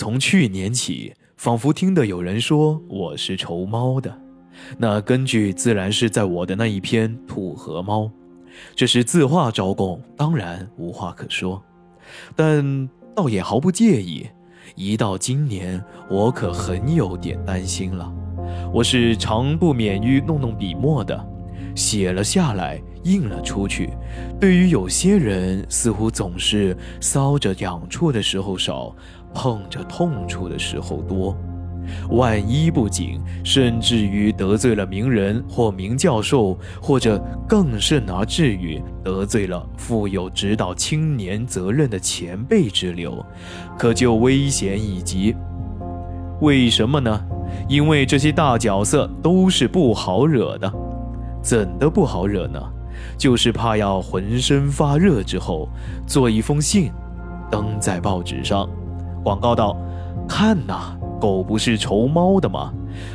从去年起，仿佛听得有人说我是仇猫的，那根据自然是在我的那一篇《土和猫》，这是自画招供，当然无话可说，但倒也毫不介意。一到今年，我可很有点担心了。我是常不免于弄弄笔墨的，写了下来，印了出去。对于有些人，似乎总是搔着痒处的时候少，碰着痛处的时候多。万一不谨，甚至于得罪了名人或名教授，或者更甚而至于得罪了负有指导青年责任的前辈之流，可就危险已极。为什么呢？因为这些大角色都是不好惹的。怎的不好惹呢？就是怕要浑身发热之后，做一封信，登在报纸上，广告道：“看呐。”狗不是仇猫的吗？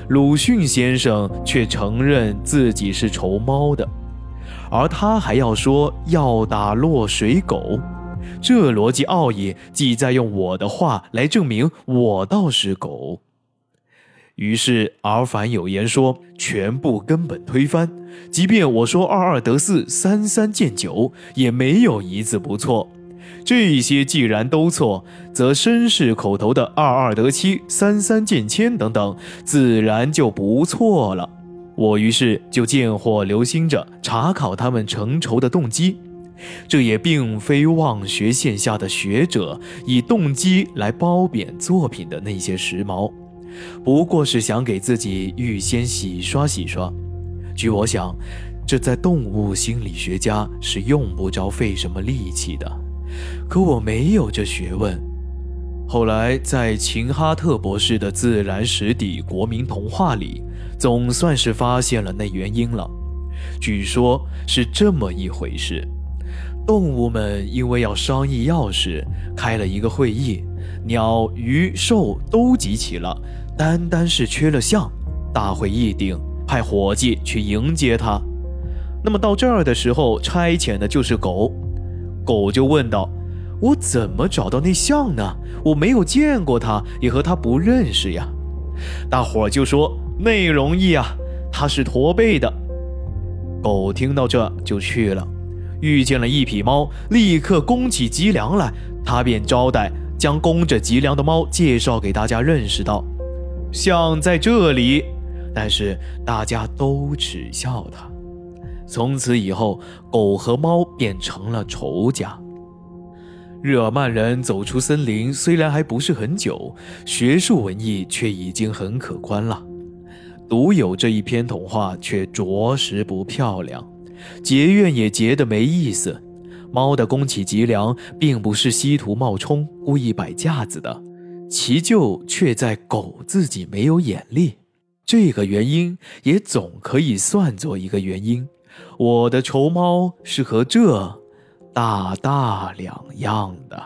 鲁迅先生却承认自己是仇猫的，而他还要说要打落水狗，这逻辑奥义即在用我的话来证明我倒是狗。于是尔反有言说，全部根本推翻，即便我说二二得四，三三见九，也没有一字不错。这些既然都错，则绅士口头的“二二得七，三三见千”等等，自然就不错了。我于是就见或留心着查考他们成仇的动机。这也并非望学线下的学者以动机来褒贬作品的那些时髦，不过是想给自己预先洗刷洗刷。据我想，这在动物心理学家是用不着费什么力气的。可我没有这学问。后来在秦哈特博士的《自然史底国民童话》里，总算是发现了那原因了。据说是这么一回事：动物们因为要商议要事，开了一个会议，鸟、鱼、兽都集齐了，单单是缺了象。大会议定，派伙计去迎接他。那么到这儿的时候，差遣的就是狗。狗就问道：“我怎么找到那象呢？我没有见过它，也和它不认识呀。”大伙就说：“那容易啊，它是驼背的。”狗听到这就去了，遇见了一匹猫，立刻弓起脊梁来，他便招待，将弓着脊梁的猫介绍给大家认识到：“象在这里。”但是大家都耻笑他。从此以后，狗和猫变成了仇家。日耳曼人走出森林，虽然还不是很久，学术文艺却已经很可观了。独有这一篇童话却着实不漂亮，结怨也结得没意思。猫的宫崎吉良并不是稀图冒充、故意摆架子的，其咎却在狗自己没有眼力。这个原因也总可以算作一个原因。我的仇猫是和这大大两样的。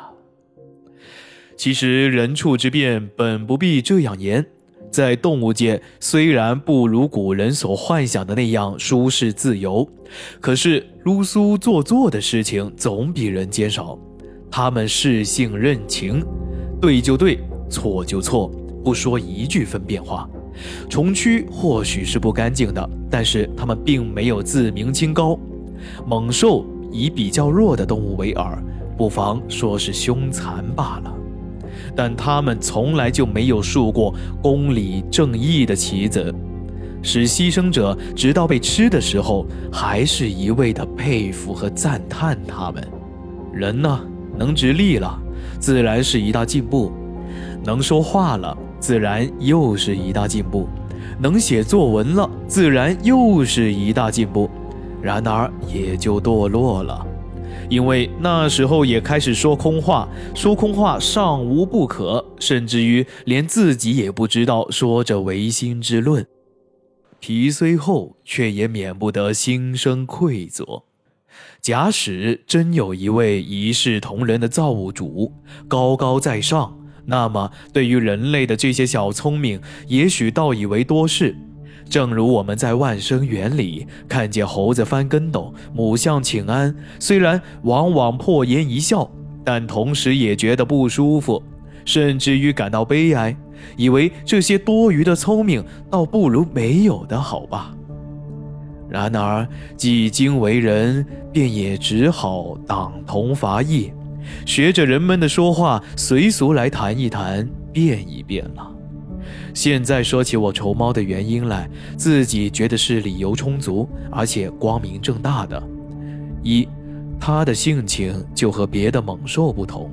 其实人畜之变本不必这样严，在动物界虽然不如古人所幻想的那样舒适自由，可是撸苏做作的事情总比人间少。他们视性认情，对就对，错就错，不说一句分辨话。虫蛆或许是不干净的，但是它们并没有自鸣清高。猛兽以比较弱的动物为饵，不妨说是凶残罢了。但它们从来就没有竖过公理正义的旗子，使牺牲者直到被吃的时候，还是一味的佩服和赞叹它们。人呢，能直立了，自然是一大进步；能说话了。自然又是一大进步，能写作文了，自然又是一大进步，然而也就堕落了，因为那时候也开始说空话，说空话尚无不可，甚至于连自己也不知道说着唯心之论，皮虽厚，却也免不得心生愧作。假使真有一位一视同仁的造物主，高高在上。那么，对于人类的这些小聪明，也许倒以为多事。正如我们在万生园里看见猴子翻跟斗，母象请安，虽然往往破颜一笑，但同时也觉得不舒服。甚至于感到悲哀，以为这些多余的聪明倒不如没有的好吧。然而，既经为人，便也只好党同伐异，学着人们的说话，随俗来谈一谈，变一变了。现在说起我愁猫的原因来，自己觉得是理由充足，而且光明正大的。一，它的性情就和别的猛兽不同，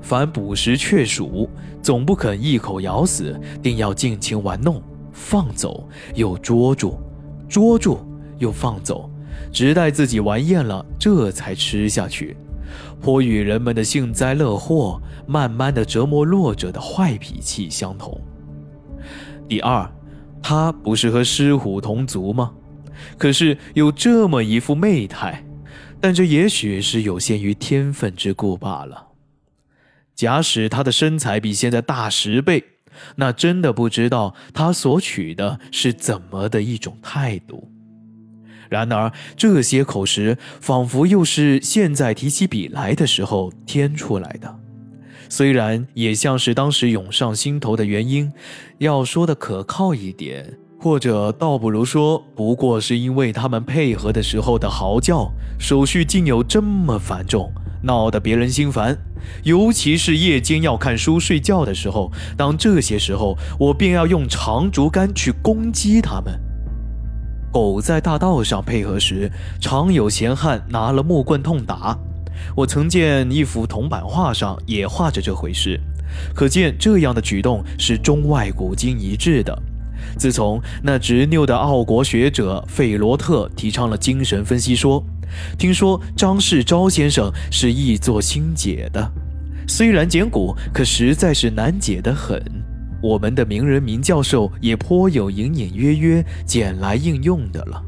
凡捕食雀鼠，总不肯一口咬死，定要尽情玩弄，放走又捉住，捉住。又放走，直待自己玩厌了，这才吃下去，颇与人们的幸灾乐祸、慢慢的折磨弱者的坏脾气相同。第二，他不是和狮虎同族吗？可是有这么一副媚态，但这也许是有限于天分之故罢了。假使他的身材比现在大十倍，那真的不知道他所取的是怎么的一种态度。然而，这些口实仿佛又是现在提起笔来的时候添出来的，虽然也像是当时涌上心头的原因。要说的可靠一点，或者倒不如说，不过是因为他们配合的时候的嚎叫手续竟有这么繁重，闹得别人心烦。尤其是夜间要看书睡觉的时候，当这些时候，我便要用长竹竿去攻击他们。狗在大道上配合时，常有闲汉拿了木棍痛打。我曾见一幅铜版画上也画着这回事，可见这样的举动是中外古今一致的。自从那执拗的奥国学者费罗特提倡了精神分析说，听说张世钊先生是易作心解的，虽然简古，可实在是难解得很。我们的名人名教授也颇有隐隐约约捡来应用的了，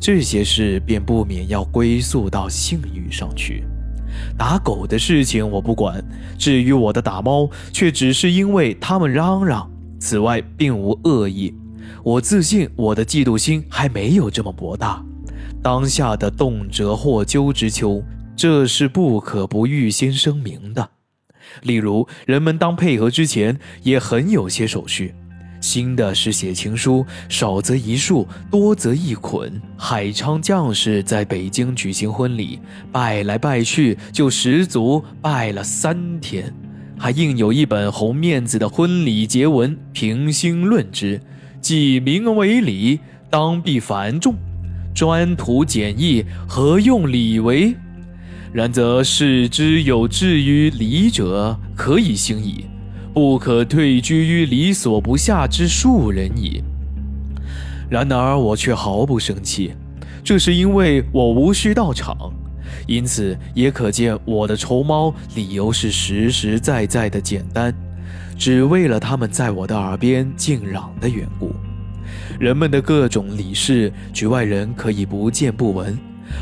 这些事便不免要归宿到性欲上去。打狗的事情我不管，至于我的打猫，却只是因为他们嚷嚷，此外并无恶意。我自信我的嫉妒心还没有这么博大。当下的动辄获咎之秋，这是不可不预先声明的。例如，人们当配合之前也很有些手续。新的是写情书，少则一束，多则一捆。海昌将士在北京举行婚礼，拜来拜去就十足拜了三天，还印有一本红面子的婚礼结文，平心论之，既名为礼，当必繁重，专图简易，何用礼为？然则视之有志于礼者，可以行矣；不可退居于礼所不下之庶人矣。然而我却毫不生气，这是因为我无需到场，因此也可见我的愁猫理由是实实在在的简单，只为了他们在我的耳边静嚷的缘故。人们的各种礼事，局外人可以不见不闻，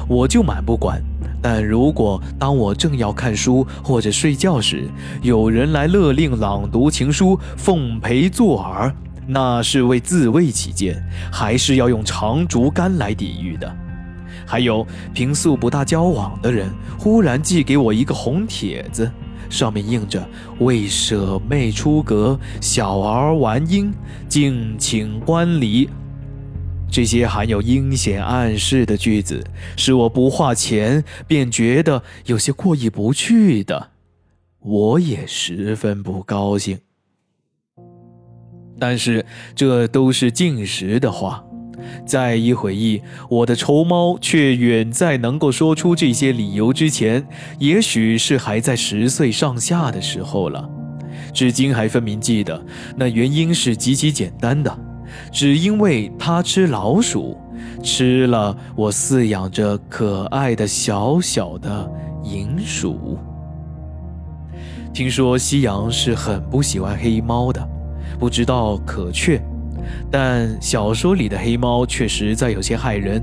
我就满不管。但如果当我正要看书或者睡觉时，有人来勒令朗读情书，奉陪作耳，那是为自卫起见，还是要用长竹竿来抵御的。还有平素不大交往的人，忽然寄给我一个红帖子，上面印着“为舍妹出阁，小儿玩音，敬请观礼”。这些含有阴险暗示的句子，使我不花钱便觉得有些过意不去的，我也十分不高兴。但是这都是近时的话，再一回忆，我的仇猫却远在能够说出这些理由之前，也许是还在十岁上下的时候了，至今还分明记得，那原因是极其简单的。只因为它吃老鼠，吃了我饲养着可爱的小小的银鼠。听说西洋是很不喜欢黑猫的，不知道可确，但小说里的黑猫却实在有些害人。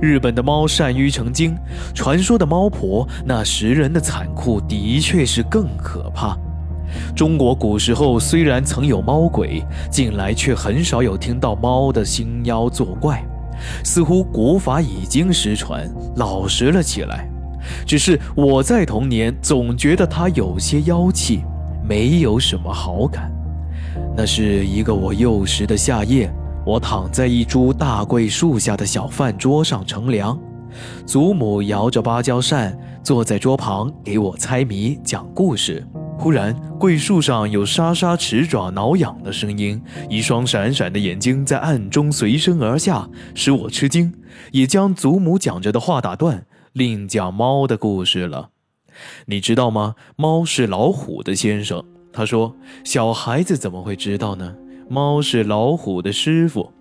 日本的猫善于成精，传说的猫婆那食人的残酷，的确是更可怕。中国古时候虽然曾有猫鬼，近来却很少有听到猫的星妖作怪，似乎古法已经失传，老实了起来。只是我在童年总觉得它有些妖气，没有什么好感。那是一个我幼时的夏夜，我躺在一株大桂树下的小饭桌上乘凉，祖母摇着芭蕉扇，坐在桌旁给我猜谜讲故事。忽然，桂树上有沙沙齿爪挠痒的声音，一双闪闪的眼睛在暗中随身而下，使我吃惊，也将祖母讲着的话打断，另讲猫的故事了。你知道吗？猫是老虎的先生。他说：“小孩子怎么会知道呢？猫是老虎的师傅。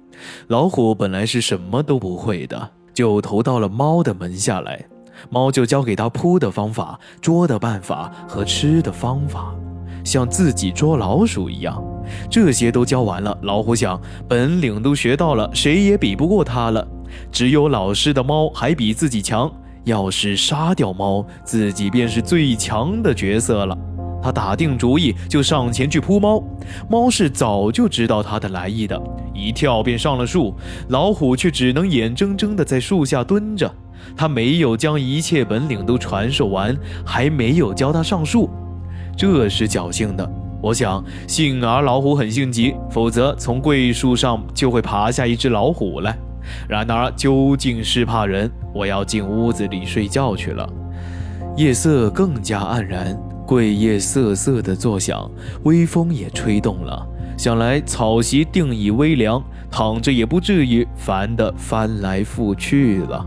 老虎本来是什么都不会的，就投到了猫的门下来。”猫就教给他扑的方法、捉的办法和吃的方法，像自己捉老鼠一样。这些都教完了，老虎想，本领都学到了，谁也比不过他了。只有老师的猫还比自己强。要是杀掉猫，自己便是最强的角色了。他打定主意，就上前去扑猫。猫是早就知道他的来意的，一跳便上了树。老虎却只能眼睁睁地在树下蹲着。他没有将一切本领都传授完，还没有教他上树，这是侥幸的。我想，幸而老虎很性急，否则从桂树上就会爬下一只老虎来。然而，究竟是怕人，我要进屋子里睡觉去了。夜色更加黯然，桂叶瑟瑟地作响，微风也吹动了。想来草席定已微凉，躺着也不至于烦得翻来覆去了。